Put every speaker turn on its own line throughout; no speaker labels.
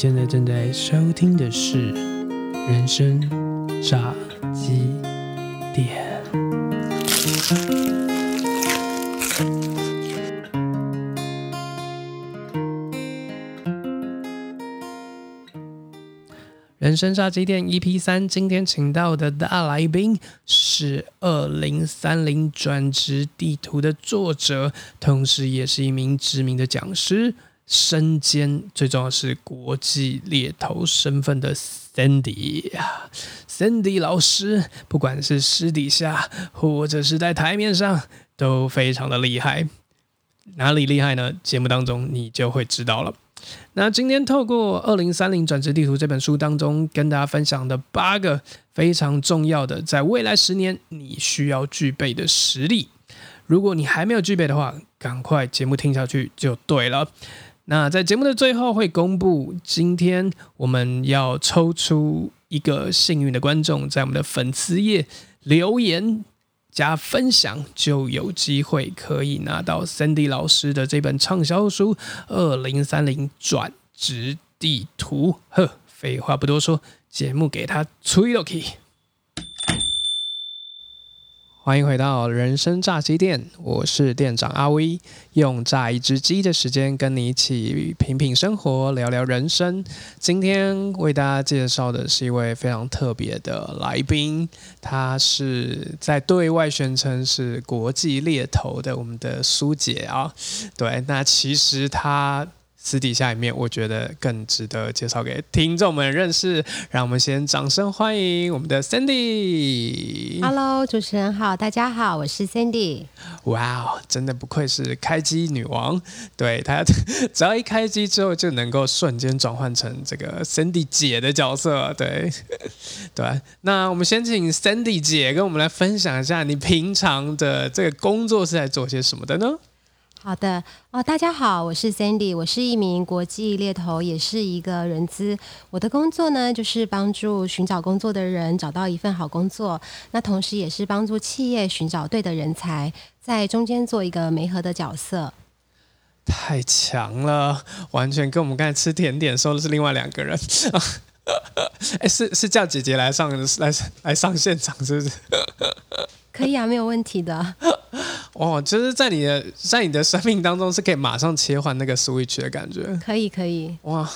现在正在收听的是《人生炸鸡店》。人生炸鸡店 EP 三，今天请到的大来宾是二零三零转职地图的作者，同时也是一名知名的讲师，身兼最重要是国际猎头身份的 Sandy 啊，Sandy 老师，不管是私底下或者是在台面上，都非常的厉害。哪里厉害呢？节目当中你就会知道了。那今天透过《二零三零转职地图》这本书当中，跟大家分享的八个非常重要的，在未来十年你需要具备的实力。如果你还没有具备的话，赶快节目听下去就对了。那在节目的最后会公布，今天我们要抽出一个幸运的观众，在我们的粉丝页留言。加分享就有机会可以拿到 Cindy 老师的这本畅销书《二零三零转职地图》。呵，废话不多说，节目给他吹了 key。欢迎回到人生炸鸡店，我是店长阿威，用炸一只鸡的时间跟你一起品品生活，聊聊人生。今天为大家介绍的是一位非常特别的来宾，他是在对外宣称是国际猎头的我们的苏姐啊。对，那其实他。私底下里面，我觉得更值得介绍给听众们认识。让我们先掌声欢迎我们的 Sandy。
Hello，主持人好，大家好，我是 Sandy。
哇哦，真的不愧是开机女王。对她，只要一开机之后，就能够瞬间转换成这个 Sandy 姐的角色。对，对。那我们先请 Sandy 姐跟我们来分享一下，你平常的这个工作是在做些什么的呢？
好的哦，大家好，我是 Sandy，我是一名国际猎头，也是一个人资。我的工作呢，就是帮助寻找工作的人找到一份好工作，那同时也是帮助企业寻找对的人才，在中间做一个媒合的角色。
太强了，完全跟我们刚才吃甜点说的是另外两个人。哎，是是叫姐姐来上来来上现场，是不是？
可以啊，没有问题的。
哦，就是在你的在你的生命当中是可以马上切换那个 switch 的感觉。
可以，可以。哇。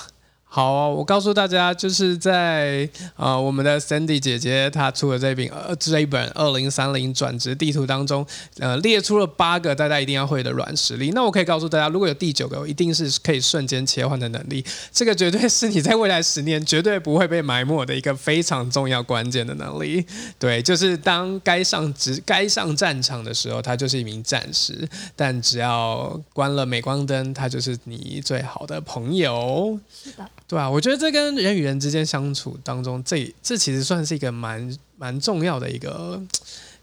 好，我告诉大家，就是在呃，我们的 Sandy 姐姐她出的这本呃这一本二零三零转职地图当中，呃，列出了八个大家一定要会的软实力。那我可以告诉大家，如果有第九个，一定是可以瞬间切换的能力。这个绝对是你在未来十年绝对不会被埋没的一个非常重要关键的能力。对，就是当该上职该上战场的时候，他就是一名战士；但只要关了镁光灯，他就是你最好的朋友。
是的。
对啊，我觉得这跟人与人之间相处当中，这这其实算是一个蛮蛮重要的一个，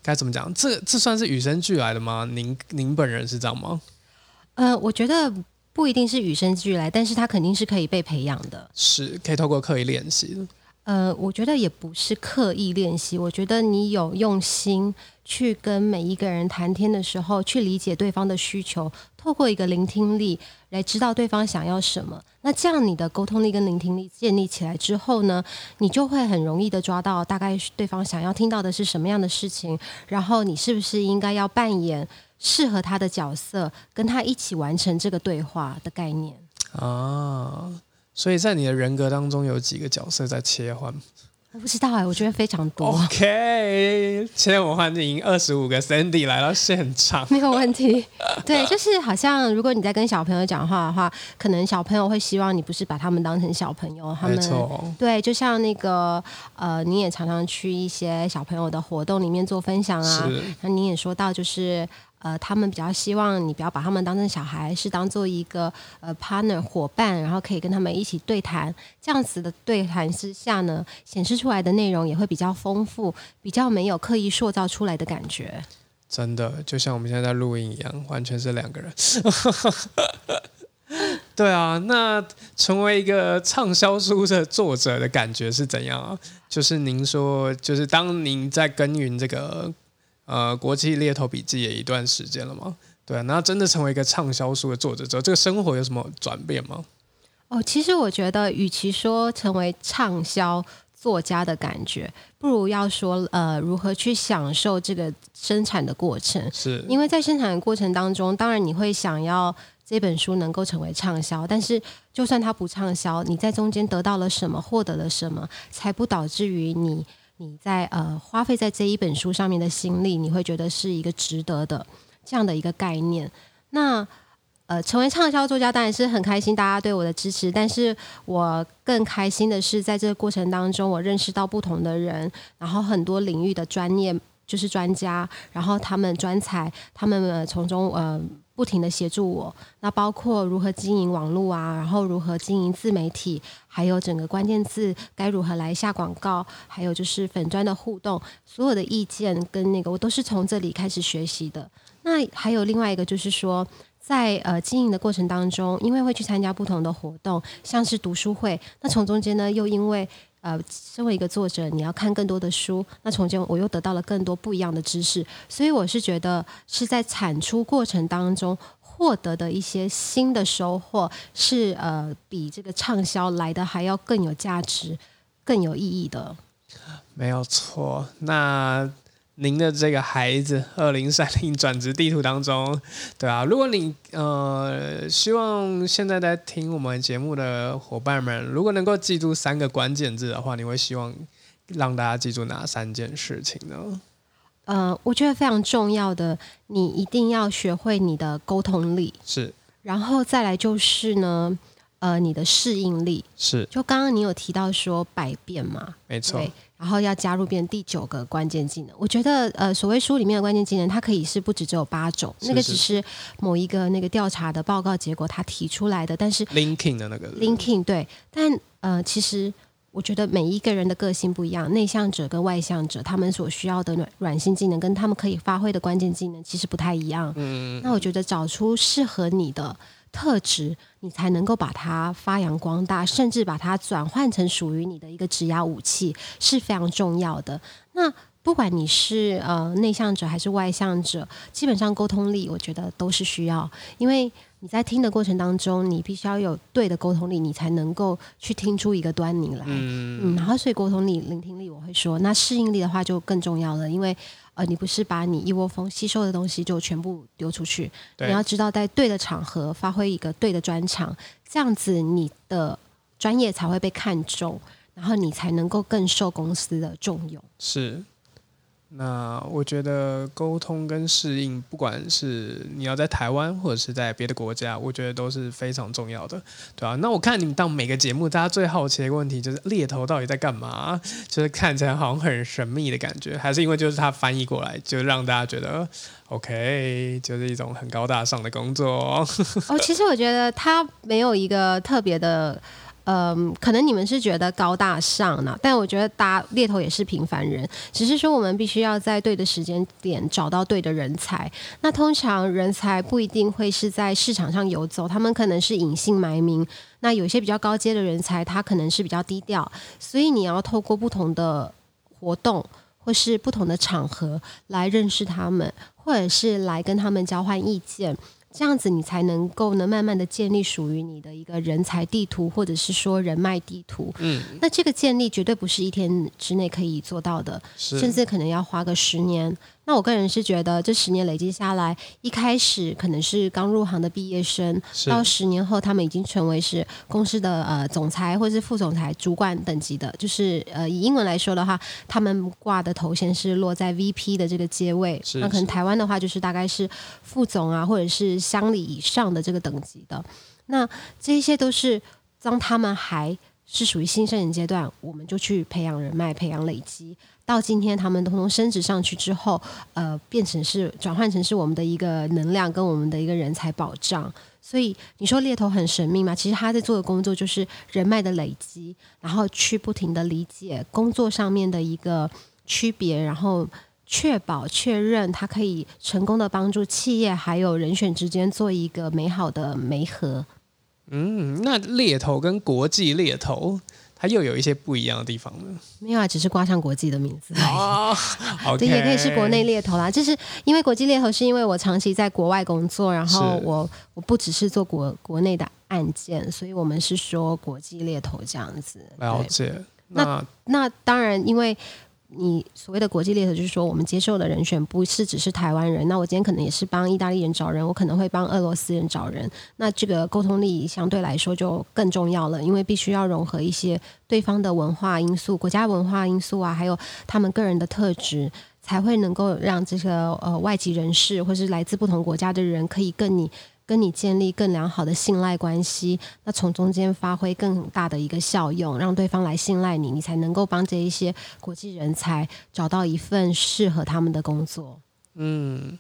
该怎么讲？这这算是与生俱来的吗？您您本人是这样吗？
呃，我觉得不一定是与生俱来，但是他肯定是可以被培养的，
是可以透过刻意练习的。
呃，我觉得也不是刻意练习，我觉得你有用心去跟每一个人谈天的时候，去理解对方的需求，透过一个聆听力来知道对方想要什么。那这样你的沟通力跟聆听力建立起来之后呢，你就会很容易的抓到大概对方想要听到的是什么样的事情，然后你是不是应该要扮演适合他的角色，跟他一起完成这个对话的概念
啊。所以在你的人格当中有几个角色在切换？
我不知道哎，我觉得非常多。
OK，现在我们欢迎二十五个 Sandy 来到现场，
没有问题。对，就是好像如果你在跟小朋友讲话的话，可能小朋友会希望你不是把他们当成小朋友，他们对，就像那个呃，你也常常去一些小朋友的活动里面做分享啊，那你也说到就是。呃，他们比较希望你不要把他们当成小孩，是当做一个呃 partner 伙伴，然后可以跟他们一起对谈。这样子的对谈之下呢，显示出来的内容也会比较丰富，比较没有刻意塑造出来的感觉。
真的，就像我们现在在录音一样，完全是两个人。对啊，那成为一个畅销书的作者的感觉是怎样啊？就是您说，就是当您在耕耘这个。呃，国际猎头笔记也一段时间了嘛？对，那真的成为一个畅销书的作者之后，这个生活有什么转变吗？
哦，其实我觉得，与其说成为畅销作家的感觉，不如要说呃，如何去享受这个生产的过程。
是
因为在生产的过程当中，当然你会想要这本书能够成为畅销，但是就算它不畅销，你在中间得到了什么，获得了什么，才不导致于你你在呃花费在这一本书上面的心力，你会觉得是一个值得的这样的一个概念。那呃，成为畅销作家当然是很开心，大家对我的支持。但是我更开心的是，在这个过程当中，我认识到不同的人，然后很多领域的专业就是专家，然后他们专才，他们从中呃不停的协助我。那包括如何经营网络啊，然后如何经营自媒体，还有整个关键字该如何来下广告，还有就是粉砖的互动，所有的意见跟那个我都是从这里开始学习的。那还有另外一个就是说。在呃经营的过程当中，因为会去参加不同的活动，像是读书会，那从中间呢，又因为呃身为一个作者，你要看更多的书，那从中我又得到了更多不一样的知识，所以我是觉得是在产出过程当中获得的一些新的收获，是呃比这个畅销来的还要更有价值、更有意义的。
没有错，那。您的这个孩子，二零三零转职地图当中，对啊，如果你呃希望现在在听我们节目的伙伴们，如果能够记住三个关键字的话，你会希望让大家记住哪三件事情呢？
呃，我觉得非常重要的，你一定要学会你的沟通力，
是，
然后再来就是呢，呃，你的适应力，
是，
就刚刚你有提到说百变嘛，
没错。
然后要加入变第九个关键技能，我觉得呃，所谓书里面的关键技能，它可以是不止只有八种，那个只是某一个那个调查的报告结果他提出来的，但是
linking 的那个
linking 对，但呃，其实我觉得每一个人的个性不一样，内向者跟外向者他们所需要的软软性技能跟他们可以发挥的关键技能其实不太一样。嗯，那我觉得找出适合你的。特质，你才能够把它发扬光大，甚至把它转换成属于你的一个指压武器，是非常重要的。那不管你是呃内向者还是外向者，基本上沟通力，我觉得都是需要，因为你在听的过程当中，你必须要有对的沟通力，你才能够去听出一个端倪来。嗯，然后所以沟通力、聆听力，我会说，那适应力的话就更重要了，因为。呃，你不是把你一窝蜂吸收的东西就全部丢出去，你要知道在对的场合发挥一个对的专长，这样子你的专业才会被看重，然后你才能够更受公司的重用。
是。那我觉得沟通跟适应，不管是你要在台湾或者是在别的国家，我觉得都是非常重要的，对吧？那我看你们当每个节目，大家最好奇的一个问题就是猎头到底在干嘛？就是看起来好像很神秘的感觉，还是因为就是他翻译过来，就让大家觉得 OK，就是一种很高大上的工作。
哦，其实我觉得他没有一个特别的。嗯，可能你们是觉得高大上呢，但我觉得大猎头也是平凡人，只是说我们必须要在对的时间点找到对的人才。那通常人才不一定会是在市场上游走，他们可能是隐姓埋名。那有些比较高阶的人才，他可能是比较低调，所以你要透过不同的活动或是不同的场合来认识他们，或者是来跟他们交换意见。这样子，你才能够呢，慢慢的建立属于你的一个人才地图，或者是说人脉地图。嗯，那这个建立绝对不是一天之内可以做到的，甚至可能要花个十年。那我个人是觉得，这十年累积下来，一开始可能是刚入行的毕业生，到十年后，他们已经成为是公司的呃总裁或者是副总裁、主管等级的，就是呃以英文来说的话，他们挂的头衔是落在 VP 的这个阶位。那可能台湾的话，就是大概是副总啊，或者是乡里以上的这个等级的。那这些都是当他们还是属于新生人阶段，我们就去培养人脉、培养累积。到今天，他们通通升职上去之后，呃，变成是转换成是我们的一个能量跟我们的一个人才保障。所以你说猎头很神秘吗？其实他在做的工作就是人脉的累积，然后去不停的理解工作上面的一个区别，然后确保确认他可以成功的帮助企业还有人选之间做一个美好的媒合。
嗯，那猎头跟国际猎头。它又有一些不一样的地方呢？
没有啊，只是挂上国际的名字
啊。
对，也可以是国内猎头啦。就是因为国际猎头，是因为我长期在国外工作，然后我我不只是做国国内的案件，所以我们是说国际猎头这样子。
了解。
那那当然，因为。你所谓的国际猎头，就是说我们接受的人选不是只是台湾人。那我今天可能也是帮意大利人找人，我可能会帮俄罗斯人找人。那这个沟通力相对来说就更重要了，因为必须要融合一些对方的文化因素、国家文化因素啊，还有他们个人的特质，才会能够让这个呃外籍人士或是来自不同国家的人可以跟你。跟你建立更良好的信赖关系，那从中间发挥更大的一个效用，让对方来信赖你，你才能够帮这一些国际人才找到一份适合他们的工作。
嗯，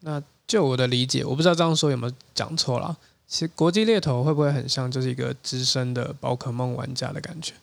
那就我的理解，我不知道这样说有没有讲错了。其实国际猎头会不会很像就是一个资深的宝可梦玩家的感觉？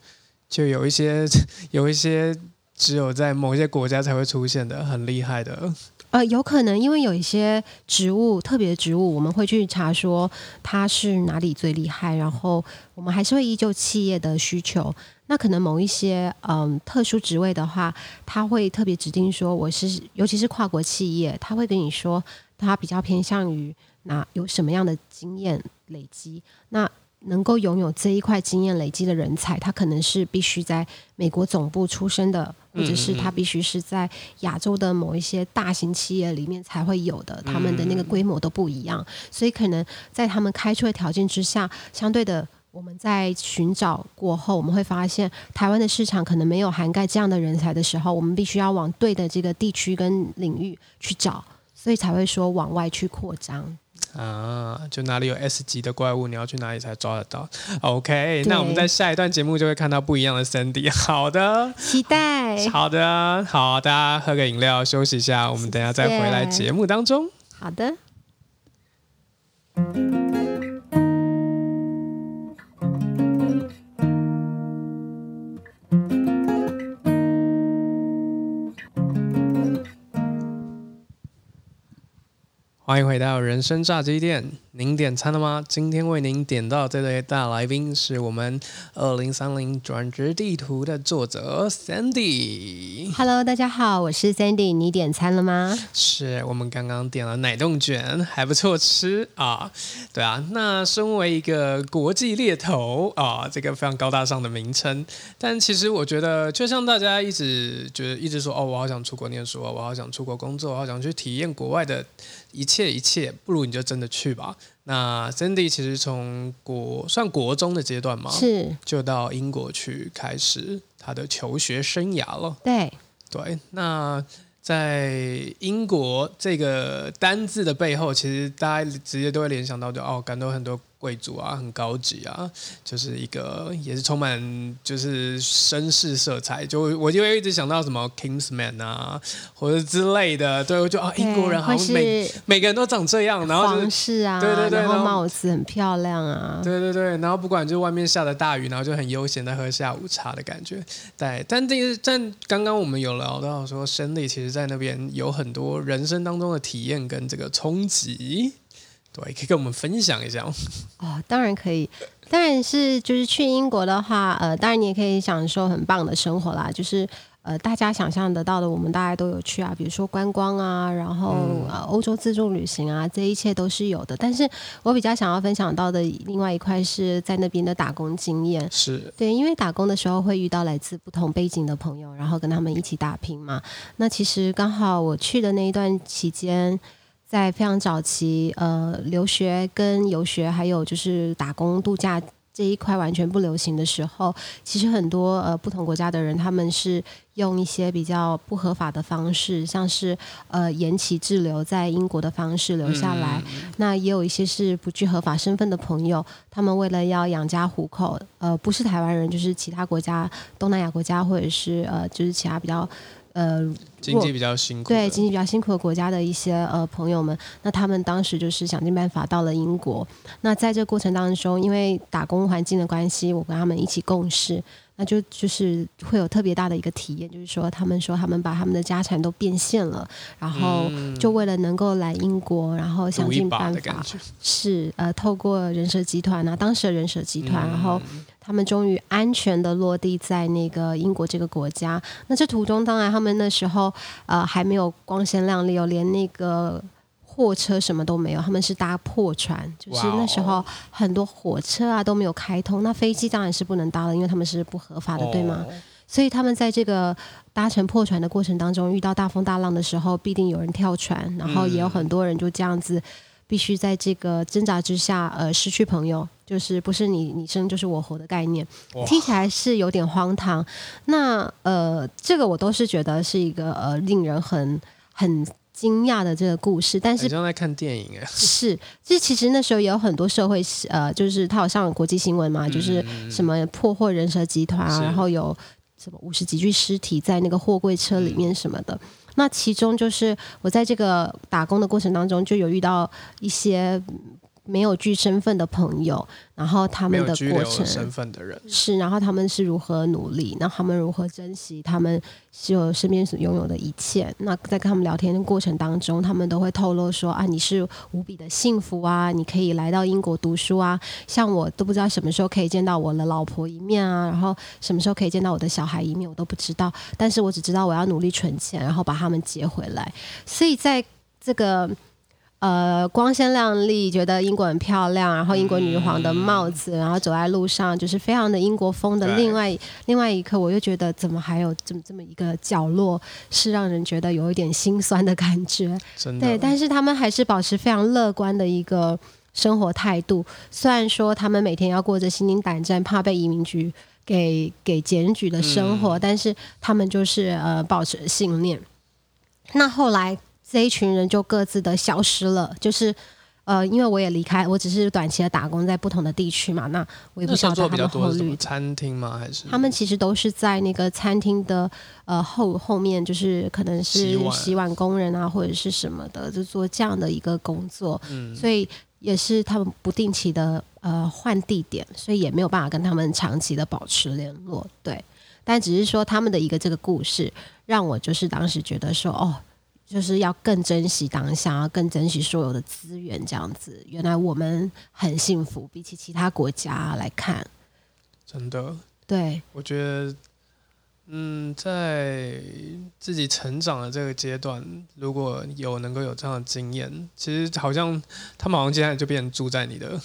就有一些 有一些只有在某些国家才会出现的很厉害的。
呃，有可能，因为有一些植物，特别的植物，我们会去查说它是哪里最厉害，然后我们还是会依旧企业的需求。那可能某一些嗯特殊职位的话，他会特别指定说我是，尤其是跨国企业，他会跟你说他比较偏向于哪有什么样的经验累积。那能够拥有这一块经验累积的人才，他可能是必须在美国总部出生的，或者是他必须是在亚洲的某一些大型企业里面才会有的，他们的那个规模都不一样，所以可能在他们开出的条件之下，相对的，我们在寻找过后，我们会发现台湾的市场可能没有涵盖这样的人才的时候，我们必须要往对的这个地区跟领域去找，所以才会说往外去扩张。
啊，就哪里有 S 级的怪物，你要去哪里才抓得到？OK，那我们在下一段节目就会看到不一样的 Sandy。好的，
期待。
好的，好，大家喝个饮料休息一下，我们等下再回来节目当中。
好的。
欢迎回到人生炸鸡店，您点餐了吗？今天为您点到这位大来宾是我们二零三零转职地图的作者 Sandy。
Hello，大家好，我是 Sandy。你点餐了吗？
是我们刚刚点了奶冻卷，还不错吃啊。对啊，那身为一个国际猎头啊，这个非常高大上的名称，但其实我觉得，就像大家一直觉得，一直说哦，我好想出国念书啊，我好想出国工作，我好想去体验国外的。一切一切，不如你就真的去吧。那 Cindy 其实从国算国中的阶段嘛，
是
就到英国去开始他的求学生涯了。
对
对，那在英国这个单字的背后，其实大家直接都会联想到，就哦，感到很多。贵族啊，很高级啊，就是一个也是充满就是绅士色彩，就我就会一直想到什么 Kingsman 啊，或者之类的，对，我就啊，英国人好像每每个人都长这样，然后
皇室啊，
对对对，
然后帽子很漂亮啊，
对对对，然后不管就外面下的大雨，然后就很悠闲的喝下午茶的感觉，对，但这个但刚刚我们有聊到说，生理其实在那边有很多人生当中的体验跟这个冲击。对，可以跟我们分享一下
哦。当然可以，当然是就是去英国的话，呃，当然你也可以享受很棒的生活啦。就是呃，大家想象得到的，我们大家都有去啊，比如说观光啊，然后呃，欧洲自助旅行啊，这一切都是有的。但是我比较想要分享到的另外一块是在那边的打工经验。
是
对，因为打工的时候会遇到来自不同背景的朋友，然后跟他们一起打拼嘛。那其实刚好我去的那一段期间。在非常早期，呃，留学跟游学，还有就是打工度假这一块完全不流行的时候，其实很多呃不同国家的人，他们是用一些比较不合法的方式，像是呃延期滞留在英国的方式留下来。那也有一些是不具合法身份的朋友，他们为了要养家糊口，呃，不是台湾人，就是其他国家，东南亚国家，或者是呃，就是其他比较。呃，
经济比较辛苦，
对经济比较辛苦的国家的一些呃朋友们，那他们当时就是想尽办法到了英国。那在这过程当中，因为打工环境的关系，我跟他们一起共事，那就就是会有特别大的一个体验，就是说他们说他们把他们的家产都变现了，然后就为了能够来英国，然后想尽办法，是呃透过人蛇集团啊，当时的人蛇集团，然后。他们终于安全的落地在那个英国这个国家。那这途中，当然他们那时候呃还没有光鲜亮丽哦，连那个货车什么都没有，他们是搭破船，就是那时候很多火车啊都没有开通，那飞机当然是不能搭了，因为他们是不合法的，对吗？所以他们在这个搭乘破船的过程当中，遇到大风大浪的时候，必定有人跳船，然后也有很多人就这样子，必须在这个挣扎之下，呃，失去朋友，就是不是你你生就是我活的概念，听起来是有点荒唐。那呃，这个我都是觉得是一个呃令人很很惊讶的这个故事，但是
像在看电影哎，
是，这其实那时候也有很多社会呃，就是他有上国际新闻嘛，就是什么破获人蛇集团啊，然后有。什么五十几具尸体在那个货柜车里面什么的，那其中就是我在这个打工的过程当中就有遇到一些。没有具身份的朋友，然后他们的过程
身份的人
是，然后他们是如何努力，那他们如何珍惜他们就身边所拥有的一切？那在跟他们聊天的过程当中，他们都会透露说啊，你是无比的幸福啊，你可以来到英国读书啊，像我都不知道什么时候可以见到我的老婆一面啊，然后什么时候可以见到我的小孩一面，我都不知道，但是我只知道我要努力存钱，然后把他们接回来。所以在这个。呃，光鲜亮丽，觉得英国很漂亮，然后英国女皇的帽子，然后走在路上就是非常的英国风的。另外，另外一刻，我又觉得怎么还有这么这么一个角落，是让人觉得有一点心酸的感觉。对，但是他们还是保持非常乐观的一个生活态度。虽然说他们每天要过着心惊胆战、怕被移民局给给检举的生活，但是他们就是呃保持信念。那后来。这一群人就各自的消失了，就是呃，因为我也离开，我只是短期的打工在不同的地区嘛，那我也不晓得他们后
率。餐厅吗？还是
他们其实都是在那个餐厅的呃后后面，就是可能是洗碗工人啊，或者是什么的，就做这样的一个工作。嗯，所以也是他们不定期的呃换地点，所以也没有办法跟他们长期的保持联络。对，但只是说他们的一个这个故事，让我就是当时觉得说哦。就是要更珍惜当下，更珍惜所有的资源，这样子。原来我们很幸福，比起其他国家来看，
真的。
对，
我觉得，嗯，在自己成长的这个阶段，如果有能够有这样的经验，其实好像他们好像接下来就变成住在你的。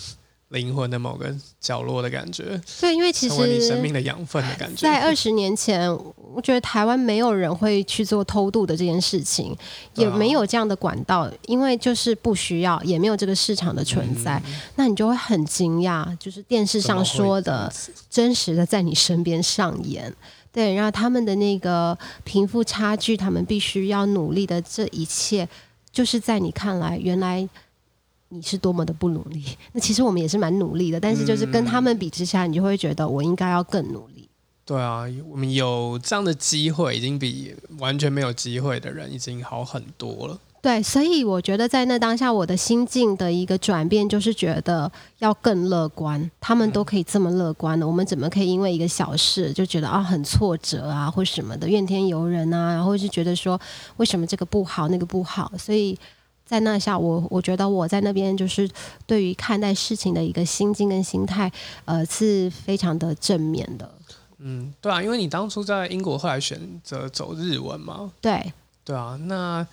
灵魂的某个角落的感觉，
对，因为其实
你生命的养分的感觉。
在二十年前，我觉得台湾没有人会去做偷渡的这件事情，也没有这样的管道，因为就是不需要，也没有这个市场的存在。那你就会很惊讶，就是电视上说的真实的在你身边上演。对，然后他们的那个贫富差距，他们必须要努力的这一切，就是在你看来，原来。你是多么的不努力，那其实我们也是蛮努力的，但是就是跟他们比之下，你就会觉得我应该要更努力。
对啊，我们有这样的机会，已经比完全没有机会的人已经好很多了。
对，所以我觉得在那当下，我的心境的一个转变，就是觉得要更乐观。他们都可以这么乐观的，我们怎么可以因为一个小事就觉得啊很挫折啊，或什么的怨天尤人啊，然后就觉得说为什么这个不好，那个不好，所以。在那下，我我觉得我在那边就是对于看待事情的一个心境跟心态，呃，是非常的正面的。
嗯，对啊，因为你当初在英国后来选择走日文嘛，
对，
对啊。那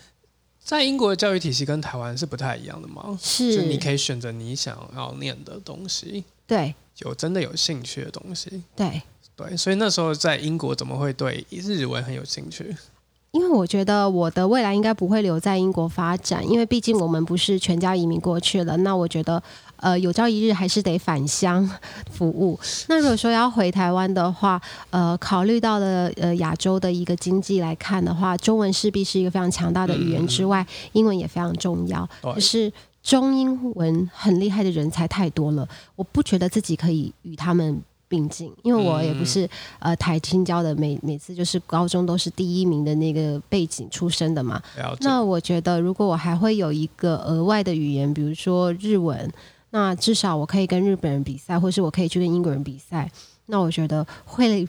在英国的教育体系跟台湾是不太一样的吗？
是，
就你可以选择你想要念的东西，
对，
有真的有兴趣的东西，
对，
对。所以那时候在英国怎么会对日文很有兴趣？
因为我觉得我的未来应该不会留在英国发展，因为毕竟我们不是全家移民过去了。那我觉得，呃，有朝一日还是得返乡 服务。那如果说要回台湾的话，呃，考虑到了呃亚洲的一个经济来看的话，中文势必是一个非常强大的语言之外，英文也非常重要。可是中英文很厉害的人才太多了，我不觉得自己可以与他们。并进，因为我也不是呃台青交的，每每次就是高中都是第一名的那个背景出身的嘛。那我觉得，如果我还会有一个额外的语言，比如说日文，那至少我可以跟日本人比赛，或是我可以去跟英国人比赛。那我觉得会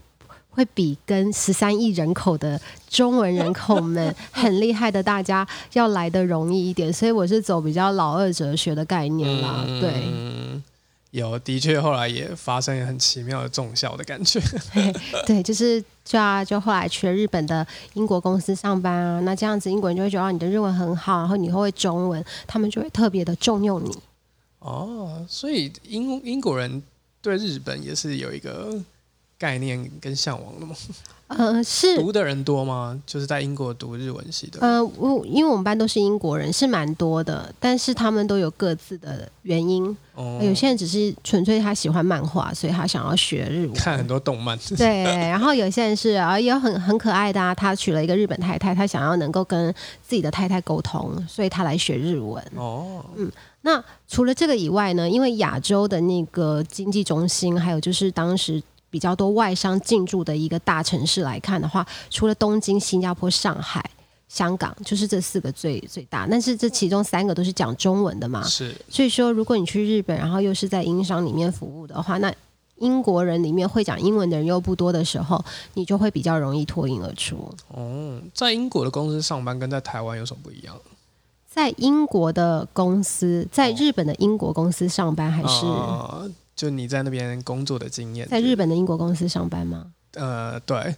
会比跟十三亿人口的中文人口们很厉害的大家要来的容易一点。所以我是走比较老二哲学的概念啦，对。
有，的确后来也发生很奇妙的重效的感觉。
对，就是就啊，就后来去了日本的英国公司上班啊，那这样子英国人就会觉得你的日文很好，然后你会中文，他们就会特别的重用你。
哦，所以英英国人对日本也是有一个概念跟向往的吗？
呃，是
读的人多吗？就是在英国读日文系的。
呃，我因为我们班都是英国人，是蛮多的，但是他们都有各自的原因。哦，有些人只是纯粹他喜欢漫画，所以他想要学日文，
看很多动漫。
对，然后有些人是啊，也有很很可爱的啊，他娶了一个日本太太，他想要能够跟自己的太太沟通，所以他来学日文。哦，嗯，那除了这个以外呢？因为亚洲的那个经济中心，还有就是当时。比较多外商进驻的一个大城市来看的话，除了东京、新加坡、上海、香港，就是这四个最最大。但是这其中三个都是讲中文的嘛？
是。
所以说，如果你去日本，然后又是在英商里面服务的话，那英国人里面会讲英文的人又不多的时候，你就会比较容易脱颖而出。
哦，在英国的公司上班跟在台湾有什么不一样？
在英国的公司，在日本的英国公司上班还是？
就你在那边工作的经验，
在日本的英国公司上班吗？
呃，对，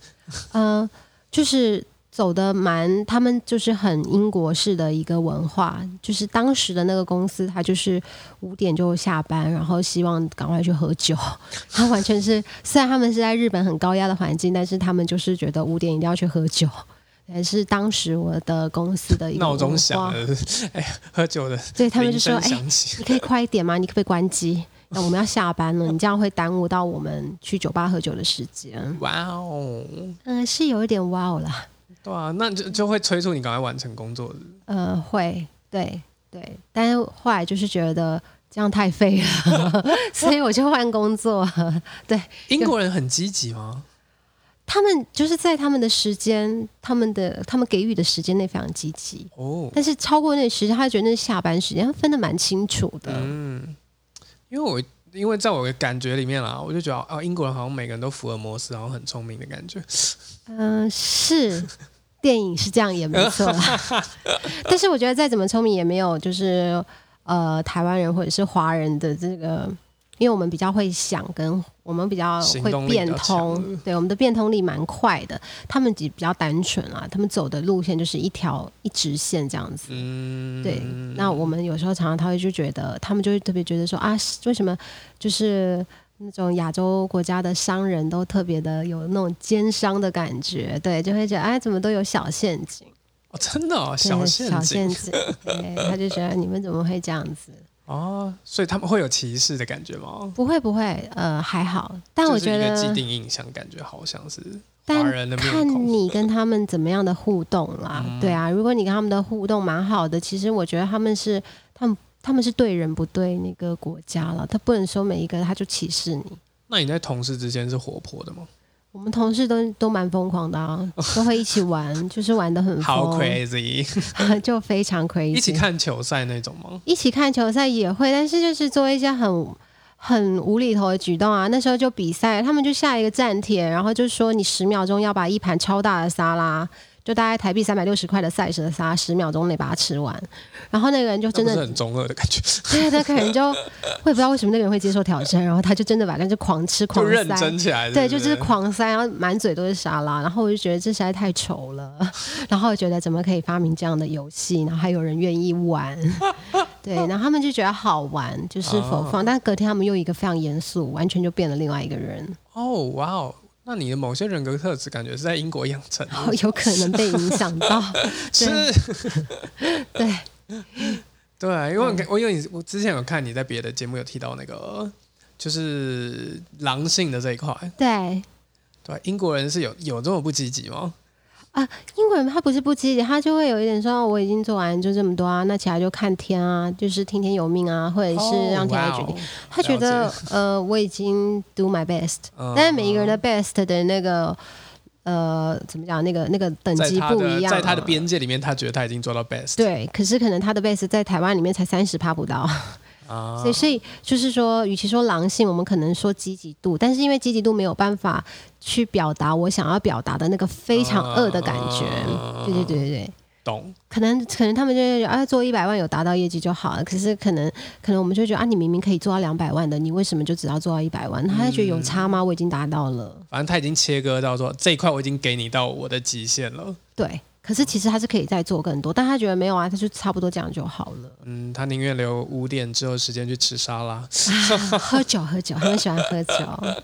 呃，就是走的蛮，他们就是很英国式的一个文化，就是当时的那个公司，他就是五点就下班，然后希望赶快去喝酒，他完全是，虽然他们是在日本很高压的环境，但是他们就是觉得五点一定要去喝酒，也是当时我的公司的一个
闹钟响了，哎，喝酒的，
对他们就说，哎，你可以快一点吗？你可不可以关机？那我们要下班了，你这样会耽误到我们去酒吧喝酒的时间。哇哦，嗯，是有一点哇哦啦。
对啊，那就就会催促你赶快完成工作。
呃，会，对对，但是后来就是觉得这样太废了，所以我就换工作。对，
英国人很积极吗？
他们就是在他们的时间，他们的他们给予的时间内非常积极。哦，但是超过那个时间，他觉得那是下班时间，他分的蛮清楚的。嗯。
因为我因为在我的感觉里面啦，我就觉得啊，英国人好像每个人都福尔摩斯，然后很聪明的感觉。
嗯，是电影是这样也没错，但是我觉得再怎么聪明也没有就是呃台湾人或者是华人的这个。因为我们比较会想，跟我们比较会变通，对我们的变通力蛮快的。他们比比较单纯啊，他们走的路线就是一条一直线这样子。嗯，对。那我们有时候常常他会就觉得，他们就会特别觉得说啊，为什么就是那种亚洲国家的商人都特别的有那种奸商的感觉？对，就会觉得哎，怎么都有小陷阱？
哦，真的哦，小陷阱，
小陷阱。对，他就觉得你们怎么会这样子？
哦，所以他们会有歧视的感觉吗？
不会不会，呃，还好。但我觉得
既定印象感觉好像是华人的
看你跟他们怎么样的互动啦。对啊，如果你跟他们的互动蛮好的，其实我觉得他们是他们他们是对人不对那个国家了。他不能说每一个他就歧视你。
那你在同事之间是活泼的吗？
我们同事都都蛮疯狂的啊，都会一起玩，就是玩的很
好 crazy，
就非常 crazy。
一起看球赛那种吗？
一起看球赛也会，但是就是做一些很很无厘头的举动啊。那时候就比赛，他们就下一个站帖，然后就说你十秒钟要把一盘超大的沙拉。就大概台币三百六十块的赛事的沙，十秒钟内把它吃完，然后那个人就真的
很中二的感觉。
对，他可能就会不知道为什么那个人会接受挑战，然后他就真的把那就狂吃狂塞，
认真起来。
对，就是狂塞，然后满嘴都是沙拉，然后我就觉得这实在太丑了，然后觉得怎么可以发明这样的游戏，然后还有人愿意玩。对，然后他们就觉得好玩，就是否放，但隔天他们又一个非常严肃，完全就变了另外一个人。
哦，哇哦。那你的某些人格特质感觉是在英国养成，
有可能被影响到，
是，
对，
对，因为我我因为你我之前有看你在别的节目有提到那个就是狼性的这一块，
对，
对，英国人是有有这么不积极吗？
啊，英国人他不是不积极，他就会有一点说，我已经做完就这么多啊，那其他就看天啊，就是听天由命啊，或者是让天来决定。他觉得呃，我已经 do my best，但是每一个人的 best 的那个呃，怎么讲，那个那个等级不一样，
在他的边界里面，他觉得他已经做到 best。
对，可是可能他的 best 在台湾里面才三十趴不到。所以，所以就是说，与其说狼性，我们可能说积极度，但是因为积极度没有办法去表达我想要表达的那个非常恶的感觉。对对对对对，
懂。
可能可能他们就觉得啊，做一百万有达到业绩就好了。可是可能可能我们就觉得啊，你明明可以做到两百万的，你为什么就只要做到一百万？他就觉得有差吗？我已经达到了。
反正他已经切割到说这一块，我已经给你到我的极限了。
对。可是其实他是可以再做更多，但他觉得没有啊，他就差不多这样就好了。
嗯，他宁愿留五点之后时间去吃沙拉，
喝 酒喝酒，很喜欢喝酒。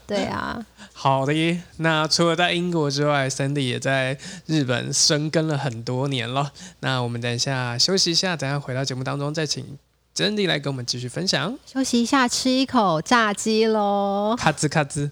对啊。
好的，那除了在英国之外，Sandy 也在日本生根了很多年了。那我们等一下休息一下，等下回到节目当中再请 Sandy 来跟我们继续分享。
休息一下，吃一口炸鸡喽！
咔吱咔吱。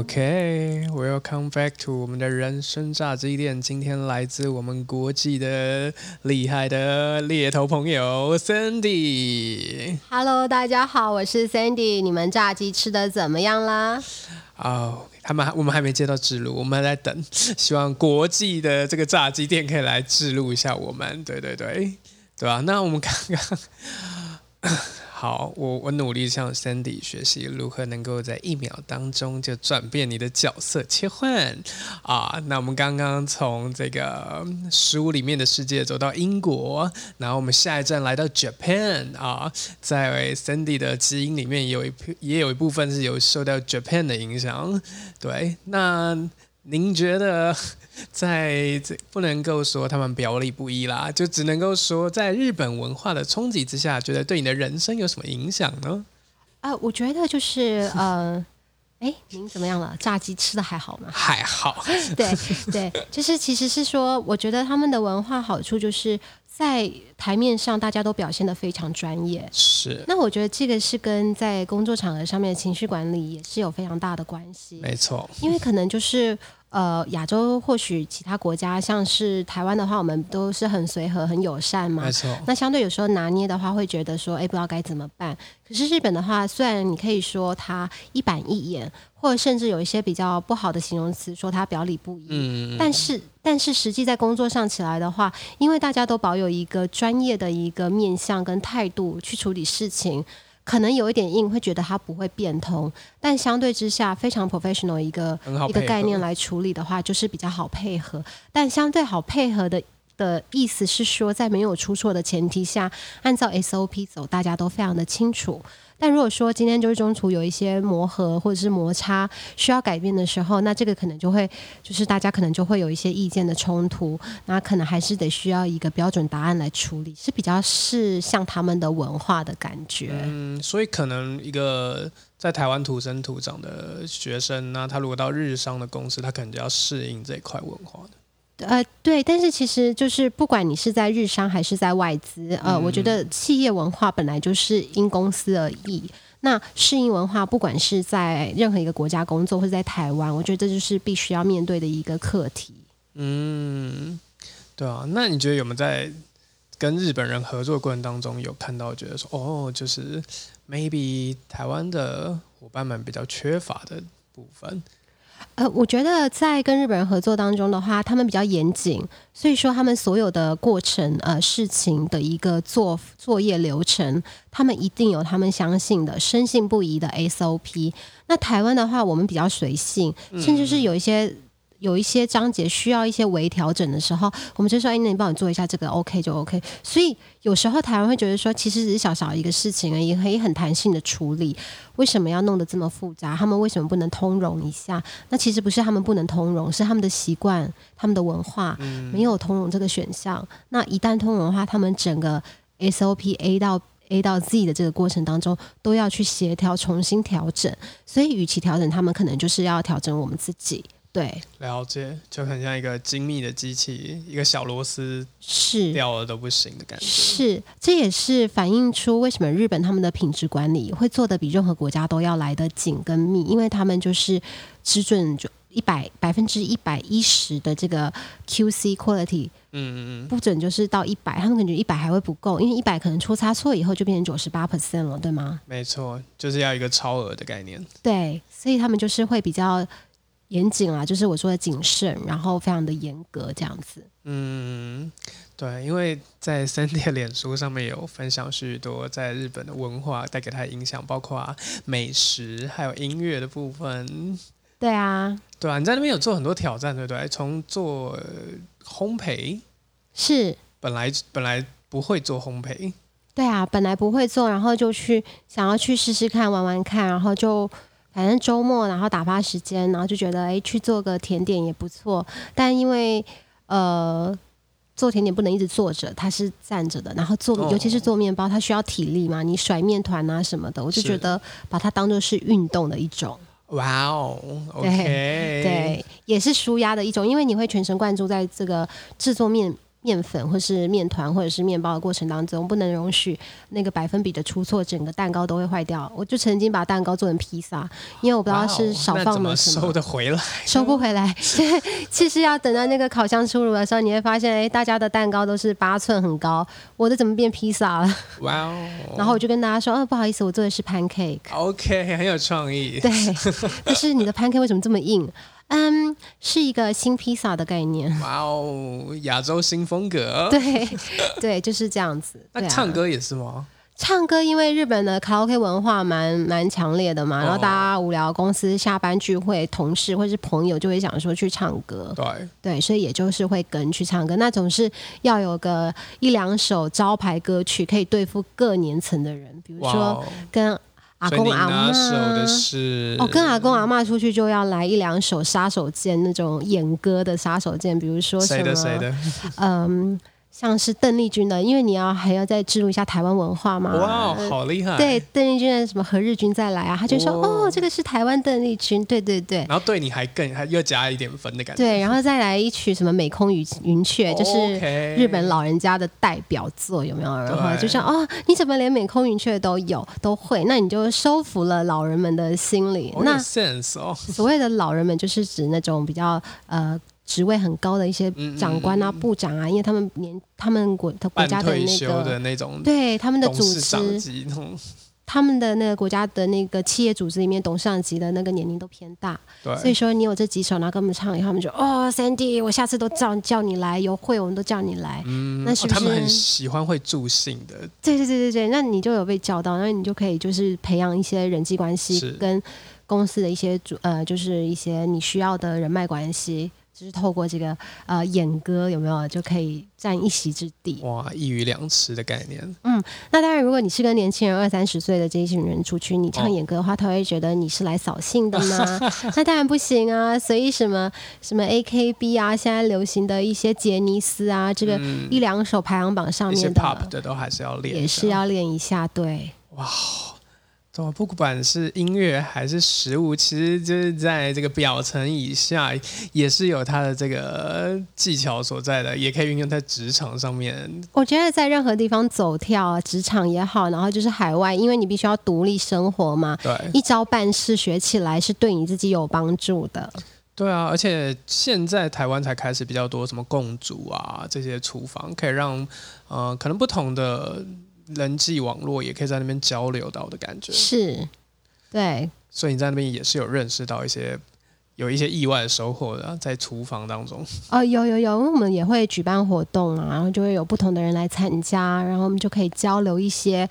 OK，Welcome back to 我们的人生炸鸡店。今天来自我们国际的厉害的猎头朋友 Sandy。
Hello，大家好，我是 Sandy。你们炸鸡吃的怎么样啦？
哦，他们我们还没接到制录，我们还在等，希望国际的这个炸鸡店可以来制录一下我们。对对对，对吧？那我们刚刚。好，我我努力向 Sandy 学习如何能够在一秒当中就转变你的角色切换啊。那我们刚刚从这个书里面的世界走到英国，然后我们下一站来到 Japan 啊，在 Sandy 的基因里面有一也有一部分是有受到 Japan 的影响。对，那您觉得？在这不能够说他们表里不一啦，就只能够说在日本文化的冲击之下，觉得对你的人生有什么影响呢？
啊，我觉得就是 呃，哎，您怎么样了？炸鸡吃的还好吗？
还好。
对对，就是其实是说，我觉得他们的文化好处就是在台面上大家都表现的非常专业。
是。
那我觉得这个是跟在工作场合上面的情绪管理也是有非常大的关系。
没错。
因为可能就是。呃，亚洲或许其他国家，像是台湾的话，我们都是很随和、很友善嘛。
没错。
那相对有时候拿捏的话，会觉得说，哎，不知道该怎么办。可是日本的话，虽然你可以说它一板一眼，或者甚至有一些比较不好的形容词，说他表里不一。嗯。但是，但是实际在工作上起来的话，因为大家都保有一个专业的一个面向跟态度去处理事情。可能有一点硬，会觉得它不会变通，但相对之下非常 professional 一个一个概念来处理的话，就是比较好配合。但相对好配合的的意思是说，在没有出错的前提下，按照 SOP 走，大家都非常的清楚。但如果说今天就是中途有一些磨合或者是摩擦需要改变的时候，那这个可能就会就是大家可能就会有一些意见的冲突，那可能还是得需要一个标准答案来处理，是比较是像他们的文化的感觉。
嗯，所以可能一个在台湾土生土长的学生，那他如果到日商的公司，他可能就要适应这一块文化的。
呃，对，但是其实就是不管你是在日商还是在外资，呃，我觉得企业文化本来就是因公司而异。那适应文化，不管是在任何一个国家工作，或者在台湾，我觉得这就是必须要面对的一个课题。
嗯，对啊。那你觉得有没有在跟日本人合作过程当中，有看到觉得说，哦，就是 maybe 台湾的伙伴们比较缺乏的部分？
呃，我觉得在跟日本人合作当中的话，他们比较严谨，所以说他们所有的过程，呃，事情的一个作作业流程，他们一定有他们相信的、深信不疑的 SOP。那台湾的话，我们比较随性，甚至是有一些。有一些章节需要一些微调整的时候，我们就说：“哎，那你帮我做一下这个，OK 就 OK。”所以有时候台湾会觉得说，其实只是小小一个事情而已，可以很弹性的处理。为什么要弄得这么复杂？他们为什么不能通融一下？那其实不是他们不能通融，是他们的习惯、他们的文化没有通融这个选项。那一旦通融的话，他们整个 SOP A 到 A 到 Z 的这个过程当中，都要去协调、重新调整。所以，与其调整，他们可能就是要调整我们自己。对，
了解，就很像一个精密的机器，一个小螺丝
是
掉了都不行的感觉。
是，这也是反映出为什么日本他们的品质管理会做的比任何国家都要来的紧跟密，因为他们就是只准就一百百分之一百一十的这个 QC quality，嗯嗯嗯，不准就是到一百，他们感觉一百还会不够，因为一百可能出差错以后就变成九十八 percent 了，对吗？
没错，就是要一个超额的概念。
对，所以他们就是会比较。严谨啊，就是我说的谨慎，然后非常的严格这样子。
嗯，对，因为在三 店脸书上面有分享许多在日本的文化带给他的影响，包括美食还有音乐的部分。
对啊，
对啊，你在那边有做很多挑战，对不对？从做烘焙
是
本来本来不会做烘焙，
对啊，本来不会做，然后就去想要去试试看玩玩看，然后就反正周末然后打发时间，然后就觉得哎去做个甜点也不错，但因为呃做甜点不能一直坐着，它是站着的，然后做尤其是做面包，它需要体力嘛，你甩面团啊什么的，我就觉得把它当做是运动的一种。
哇哦，OK，
对，也是舒压的一种，因为你会全神贯注在这个制作面。面粉或是面团或者是面包的过程当中，不能容许那个百分比的出错，整个蛋糕都会坏掉。我就曾经把蛋糕做成披萨，因为我不知道是少放了什
么，收得回来，
收不回来。其实要等到那个烤箱出炉的时候，你会发现，哎，大家的蛋糕都是八寸很高，我的怎么变披萨了？哇哦！然后我就跟大家说，哦，不好意思，我做的是 pancake。
OK，很有创意。
对，但是你的 pancake 为什么这么硬？嗯，是一个新披萨的概念。
哇哦，亚洲新风格。
对，对，就是这样子。
那唱歌也是吗？
唱歌，因为日本的卡拉 OK 文化蛮蛮强烈的嘛，然后大家无聊，公司下班聚会，同事或是朋友就会想说去唱歌。
对，
对，所以也就是会跟去唱歌。那总是要有个一两首招牌歌曲，可以对付各年层的人，比如说跟。阿公阿妈哦，跟阿公阿妈出去就要来一两首杀手锏，那种演歌的杀手锏，比如说
什么，
嗯。像是邓丽君的，因为你要还要再植入一下台湾文化嘛。
哇，好厉害！
对，邓丽君的什么何日君再来啊？他就说哦，这个是台湾邓丽君，对对对。
然后对你还更还又加一点分的感觉。
对，然后再来一曲什么美空云云雀，就是日本老人家的代表作，有没有？然后就像哦，你怎么连美空云雀都有都会？那你就收服了老人们的心理。那所谓的老人们就是指那种比较呃。职位很高的一些长官啊、部长啊，因为他们年他们国的国家的
那个
对他们的组织，他们的那个国家的那个企业组织里面，董事长级的那个年龄都偏大，所以说你有这几首，然后跟我们唱，以后他们就哦，Sandy，我下次都叫叫你来，有会我们都叫你来，嗯那是不是？
他们很喜欢会助兴的？
对对对对对，那你就有被叫到，那你就可以就是培养一些人际关系，跟公司的一些主呃，就是一些你需要的人脉关系。就是透过这个呃演歌有没有就可以占一席之地？
哇，一鱼两吃的概念。
嗯，那当然，如果你是跟年轻人二三十岁的这一群人出去，你唱演歌的话，他会觉得你是来扫兴的吗？那当然不行啊！所以什么什么 A K B 啊，现在流行的一些杰尼斯啊，这个一两首排行榜上面
的的都还是要练，
也是要练一下。对，哇。
怎么不管是音乐还是食物，其实就是在这个表层以下，也是有它的这个技巧所在的，也可以运用在职场上面。
我觉得在任何地方走跳，职场也好，然后就是海外，因为你必须要独立生活嘛，
对，
一招半式学起来是对你自己有帮助的。
对啊，而且现在台湾才开始比较多什么共煮啊这些厨房，可以让呃可能不同的。人际网络也可以在那边交流到的感觉，
是，对，
所以你在那边也是有认识到一些有一些意外的收获的，在厨房当中。
哦，有有有，因为我们也会举办活动啊，然后就会有不同的人来参加，然后我们就可以交流一些，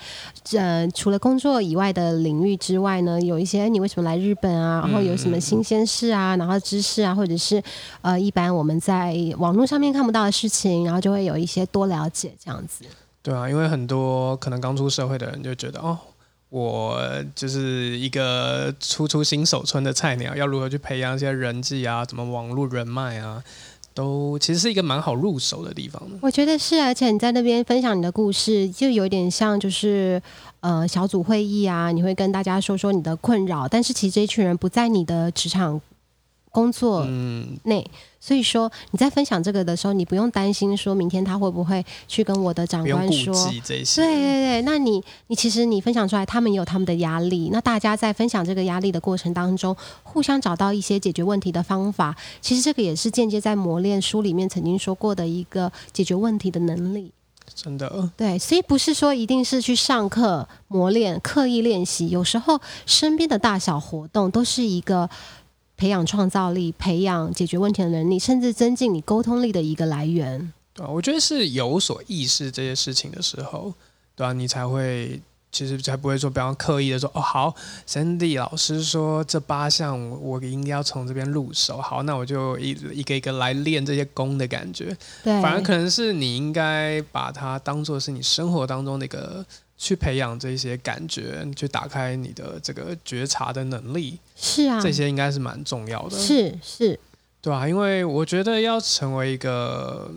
呃，除了工作以外的领域之外呢，有一些你为什么来日本啊，然后有什么新鲜事啊，然后知识啊，或者是呃，一般我们在网络上面看不到的事情，然后就会有一些多了解这样子。
对啊，因为很多可能刚出社会的人就觉得，哦，我就是一个初出新手村的菜鸟，要如何去培养一些人际啊，怎么网络人脉啊，都其实是一个蛮好入手的地方。
我觉得是，而且你在那边分享你的故事，就有点像就是呃小组会议啊，你会跟大家说说你的困扰，但是其实这一群人不在你的职场。工作内，所以说你在分享这个的时候，你不用担心说明天他会不会去跟我的长官说，
对对
对，那你你其实你分享出来，他们也有他们的压力，那大家在分享这个压力的过程当中，互相找到一些解决问题的方法，其实这个也是间接在磨练书里面曾经说过的一个解决问题的能力。
真的，
对，所以不是说一定是去上课磨练、刻意练习，有时候身边的大小活动都是一个。培养创造力、培养解决问题的能力，甚至增进你沟通力的一个来源。
对，我觉得是有所意识这些事情的时候，对啊，你才会。其实才不会说，比方刻意的说，哦，好，Sandy 老师说这八项我应该要从这边入手，好，那我就一一个一个来练这些功的感觉。
对，
反而可能是你应该把它当做是你生活当中的一个去培养这些感觉，去打开你的这个觉察的能力。
是啊，
这些应该是蛮重要的。
是是，
对啊，因为我觉得要成为一个。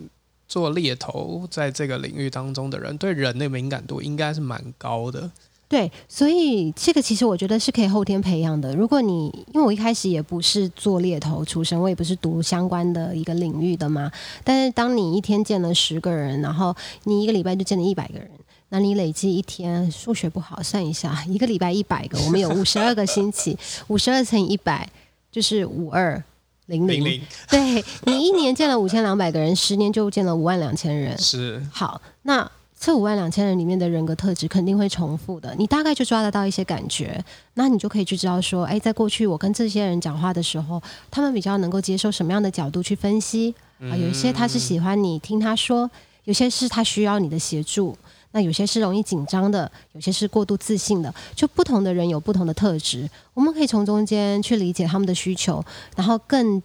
做猎头在这个领域当中的人，对人的敏感度应该是蛮高的。
对，所以这个其实我觉得是可以后天培养的。如果你因为我一开始也不是做猎头出身，我也不是读相关的一个领域的嘛。但是当你一天见了十个人，然后你一个礼拜就见了一百个人，那你累计一天数学不好，算一下，一个礼拜一百个，我们有五十二个星期，五十二乘以一百就是五二。零零，对你一年见了五千两百个人，十年就见了五万两千人。
是
好，那这五万两千人里面的人格特质肯定会重复的，你大概就抓得到一些感觉，那你就可以去知道说，哎，在过去我跟这些人讲话的时候，他们比较能够接受什么样的角度去分析啊？有一些他是喜欢你听他说，有些是他需要你的协助。那有些是容易紧张的，有些是过度自信的，就不同的人有不同的特质，我们可以从中间去理解他们的需求，然后更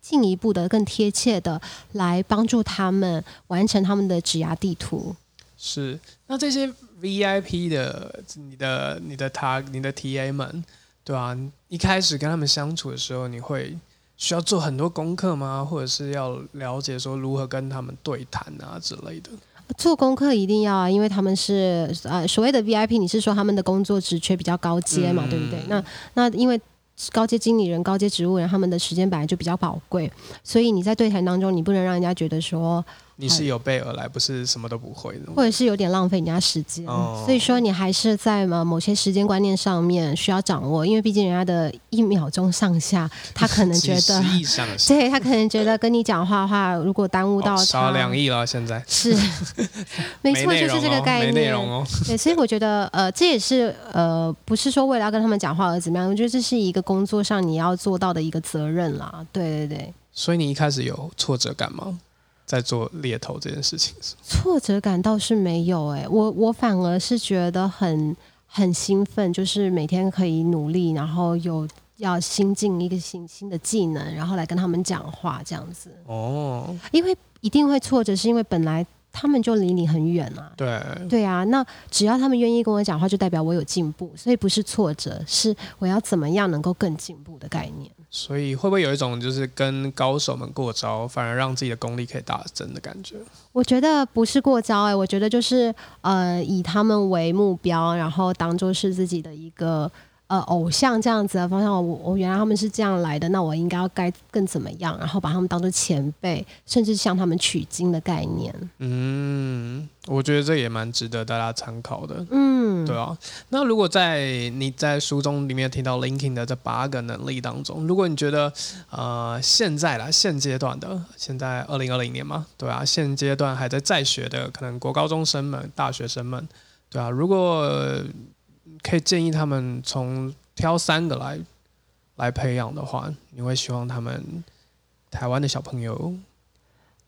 进一步的、更贴切的来帮助他们完成他们的指压地图。
是，那这些 VIP 的，你的、你的他、你的 TA 们，对吧？一开始跟他们相处的时候，你会需要做很多功课吗？或者是要了解说如何跟他们对谈啊之类的？
做功课一定要啊，因为他们是呃所谓的 VIP，你是说他们的工作职缺比较高阶嘛，对不对？那那因为高阶经理人、高阶职务人，他们的时间本来就比较宝贵，所以你在对谈当中，你不能让人家觉得说。
你是有备而来，不是什么都不会的，
或者是有点浪费人家时间。所以说，你还是在某某些时间观念上面需要掌握，因为毕竟人家的一秒钟上下，他可能 觉得，对他可能觉得跟你讲话的话，如果耽误到
少两亿了，现在
是 没错，就是这个概念。
没内容哦。
对，所以我觉得，呃，这也是呃，不是说为了要跟他们讲话而怎么样，我觉得这是一个工作上你要做到的一个责任啦。对对对。
所以你一开始有挫折感吗？在做猎头这件事情，
挫折感倒是没有哎，我我反而是觉得很很兴奋，就是每天可以努力，然后有要新进一个新新的技能，然后来跟他们讲话这样子。哦，因为一定会挫折，是因为本来他们就离你很远啊。
对
对啊，那只要他们愿意跟我讲话，就代表我有进步，所以不是挫折，是我要怎么样能够更进步的概念。
所以会不会有一种就是跟高手们过招，反而让自己的功力可以大增的感觉？
我觉得不是过招哎，我觉得就是呃以他们为目标，然后当做是自己的一个。呃，偶像这样子的方向，我我原来他们是这样来的，那我应该要该更怎么样？然后把他们当做前辈，甚至向他们取经的概念。
嗯，我觉得这也蛮值得大家参考的。嗯，对啊。那如果在你在书中里面提到 linking 的这八个能力当中，如果你觉得呃现在啦现阶段的现在二零二零年嘛，对啊，现阶段还在在学的可能国高中生们、大学生们，对啊，如果可以建议他们从挑三个来来培养的话，你会希望他们台湾的小朋友？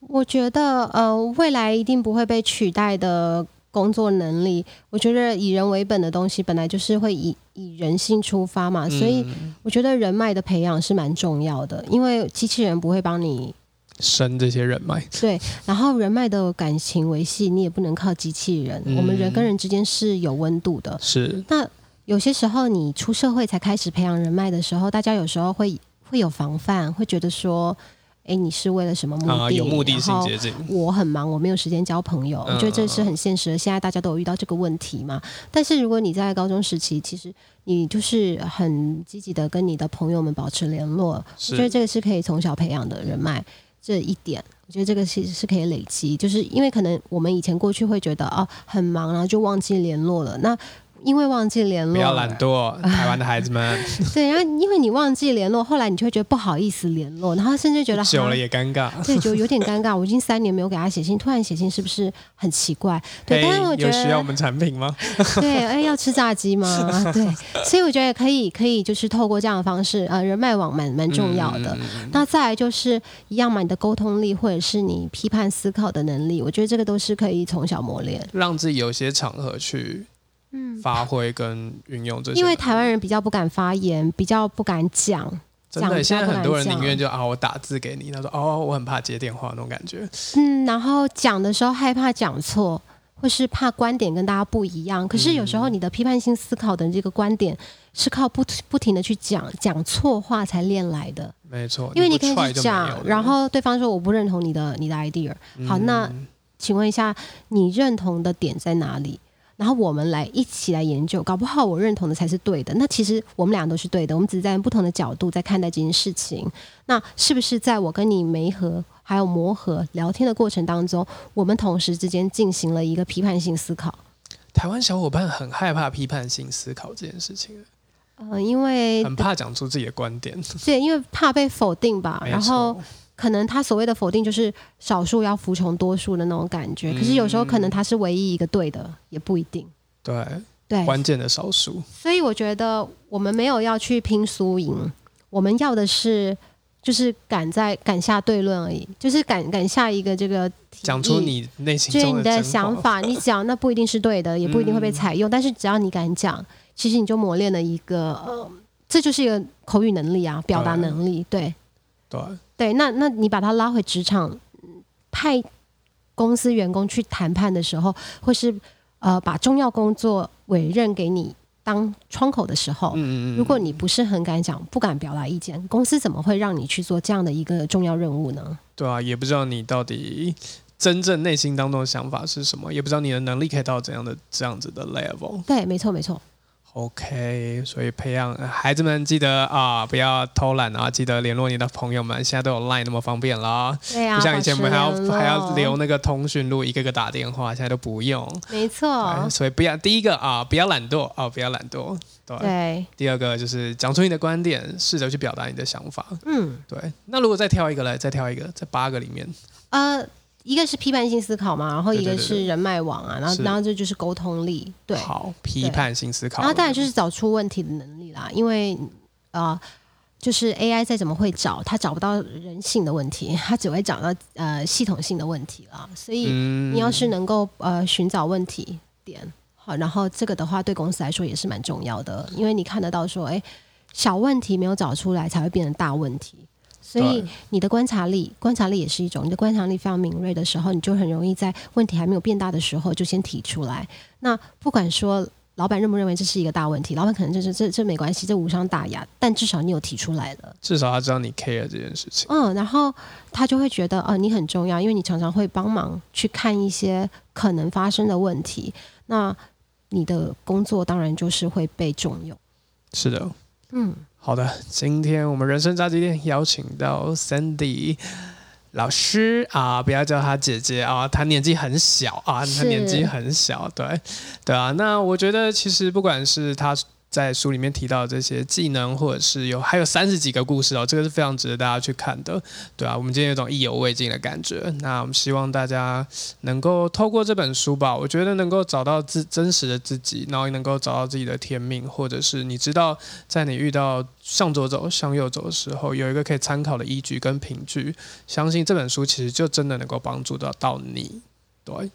我觉得呃，未来一定不会被取代的工作能力。我觉得以人为本的东西本来就是会以以人性出发嘛，所以我觉得人脉的培养是蛮重要的，因为机器人不会帮你。
生这些人脉，
对，然后人脉的感情维系，你也不能靠机器人。我们人跟人之间是有温度的。
是。
那有些时候，你出社会才开始培养人脉的时候，大家有时候会会有防范，会觉得说，哎，你是为了什么目的？
有目的性接近。
我很忙，我没有时间交朋友。我觉得这是很现实的。现在大家都有遇到这个问题嘛？但是如果你在高中时期，其实你就是很积极的跟你的朋友们保持联络，我觉得这个是可以从小培养的人脉。这一点，我觉得这个其实是可以累积，就是因为可能我们以前过去会觉得哦很忙，然后就忘记联络了。那因为忘记联络，不
要懒惰，台湾的孩子们。
对，然后因为你忘记联络，后来你就会觉得不好意思联络，然后甚至觉得
久了也尴尬。
对，就有点尴尬。我已经三年没有给他写信，突然写信是不是很奇怪？对，但是我觉得
有需要我们产品吗？
对，哎，要吃炸鸡吗？对，所以我觉得可以，可以就是透过这样的方式，呃，人脉网蛮蛮重要的。那再来就是一样嘛，你的沟通力或者是你批判思考的能力，我觉得这个都是可以从小磨练，
让自己有些场合去。发挥跟运用这些，
因为台湾人比较不敢发言，比较不敢讲。
真的，现在很多人宁愿就啊，我打字给你。他说哦，我很怕接电话那种感觉。
嗯，然后讲的时候害怕讲错，或是怕观点跟大家不一样。可是有时候你的批判性思考的这个观点是靠不不停的去讲讲错话才练来的。
没错，
因为你可以去讲，然后对方说我不认同你的你的 idea。好，那请问一下，你认同的点在哪里？然后我们来一起来研究，搞不好我认同的才是对的。那其实我们俩都是对的，我们只是在不同的角度在看待这件事情。那是不是在我跟你没合、还有磨合、聊天的过程当中，我们同时之间进行了一个批判性思考？
台湾小伙伴很害怕批判性思考这件事情，
嗯，因为
很怕讲出自己的观点，
对，因为怕被否定吧。然后。可能他所谓的否定就是少数要服从多数的那种感觉，可是有时候可能他是唯一一个对的，也不一定。
对
对，
关键的少数。
所以我觉得我们没有要去拼输赢，我们要的是就是敢在敢下对论而已，就是敢敢下一个这个
讲出你内心中
的想法。你讲那不一定是对的，也不一定会被采用，但是只要你敢讲，其实你就磨练了一个呃，这就是一个口语能力啊，表达能力。对
对。
对，那那你把他拉回职场，派公司员工去谈判的时候，或是呃把重要工作委任给你当窗口的时候，嗯嗯如果你不是很敢讲，不敢表达意见，公司怎么会让你去做这样的一个重要任务呢？
对啊，也不知道你到底真正内心当中的想法是什么，也不知道你的能力可以到怎样的这样子的 level。
对，没错，没错。
OK，所以培养孩子们记得啊，不要偷懒啊，记得联络你的朋友们。现在都有 Line 那么方便了，
对啊，
不像以前我们还要还要留那个通讯录，一个个打电话，现在都不用。
没错，
所以不要第一个啊，不要懒惰啊，不要懒惰。
对，
第二个就是讲出你的观点，试着去表达你的想法。嗯，对。那如果再挑一个来，再挑一个，在八个里面，呃。
一个是批判性思考嘛，然后一个是人脉网啊，然后然后这就是沟通力，对，
好，批判性思考，
然后当然就是找出问题的能力啦，因为呃，就是 AI 再怎么会找，它找不到人性的问题，它只会找到呃系统性的问题啦，所以你要是能够呃寻找问题点，好，然后这个的话对公司来说也是蛮重要的，因为你看得到说，哎，小问题没有找出来，才会变成大问题。所以你的观察力，观察力也是一种。你的观察力非常敏锐的时候，你就很容易在问题还没有变大的时候就先提出来。那不管说老板认不认为这是一个大问题，老板可能就是这这没关系，这无伤大雅。但至少你有提出来了，
至少他知道你 care 这件事情。
嗯，然后他就会觉得，哦，你很重要，因为你常常会帮忙去看一些可能发生的问题。那你的工作当然就是会被重用。
是的，嗯。好的，今天我们人生炸鸡店邀请到 Sandy 老师啊，不要叫她姐姐啊，她年纪很小啊，她年纪很小，对对啊。那我觉得其实不管是她。在书里面提到这些技能，或者是有还有三十几个故事哦，这个是非常值得大家去看的，对啊，我们今天有种意犹未尽的感觉。那我们希望大家能够透过这本书吧，我觉得能够找到自真实的自己，然后能够找到自己的天命，或者是你知道，在你遇到向左走、向右走的时候，有一个可以参考的依据跟凭据。相信这本书其实就真的能够帮助到到你，对。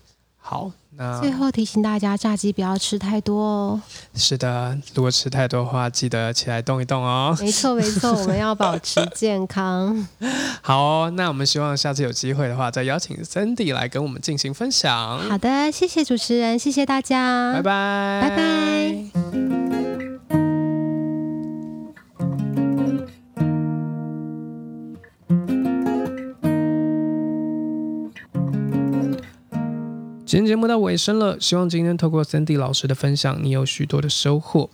好，那
最后提醒大家，炸鸡不要吃太多哦。
是的，如果吃太多的话，记得起来动一动哦。
没错，没错，我们要保持健康。
好，那我们希望下次有机会的话，再邀请 Cindy 来跟我们进行分享。
好的，谢谢主持人，谢谢大家，
拜拜，
拜拜。
今天节目到尾声了，希望今天透过 Cindy 老师的分享，你有许多的收获。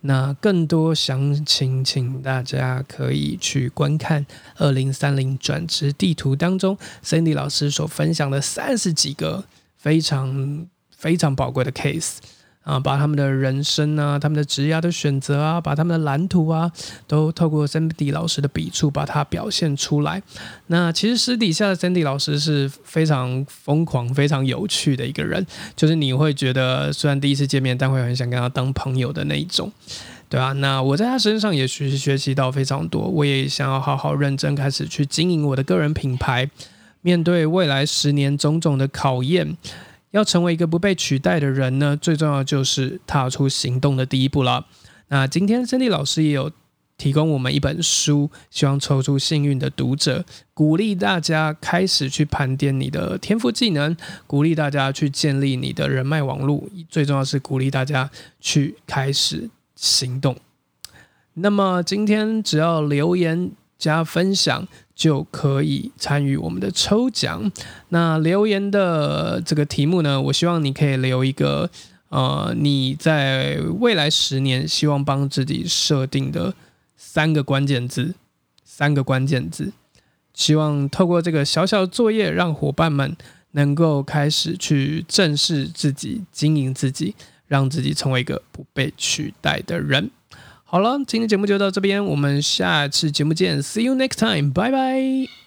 那更多详情，请大家可以去观看二零三零转职地图当中 Cindy 老师所分享的三十几个非常非常宝贵的 case。啊，把他们的人生啊、他们的职业的选择啊、把他们的蓝图啊，都透过 Cindy 老师的笔触把它表现出来。那其实私底下的 Cindy 老师是非常疯狂、非常有趣的一个人，就是你会觉得虽然第一次见面，但会很想跟他当朋友的那一种，对啊，那我在他身上也学习学习到非常多，我也想要好好认真开始去经营我的个人品牌，面对未来十年种种的考验。要成为一个不被取代的人呢，最重要就是踏出行动的第一步了。那今天森迪老师也有提供我们一本书，希望抽出幸运的读者，鼓励大家开始去盘点你的天赋技能，鼓励大家去建立你的人脉网络，最重要是鼓励大家去开始行动。那么今天只要留言加分享。就可以参与我们的抽奖。那留言的这个题目呢，我希望你可以留一个，呃，你在未来十年希望帮自己设定的三个关键字，三个关键字。希望透过这个小小的作业，让伙伴们能够开始去正视自己、经营自己，让自己成为一个不被取代的人。好了，今天节目就到这边，我们下次节目见，See you next time，拜拜。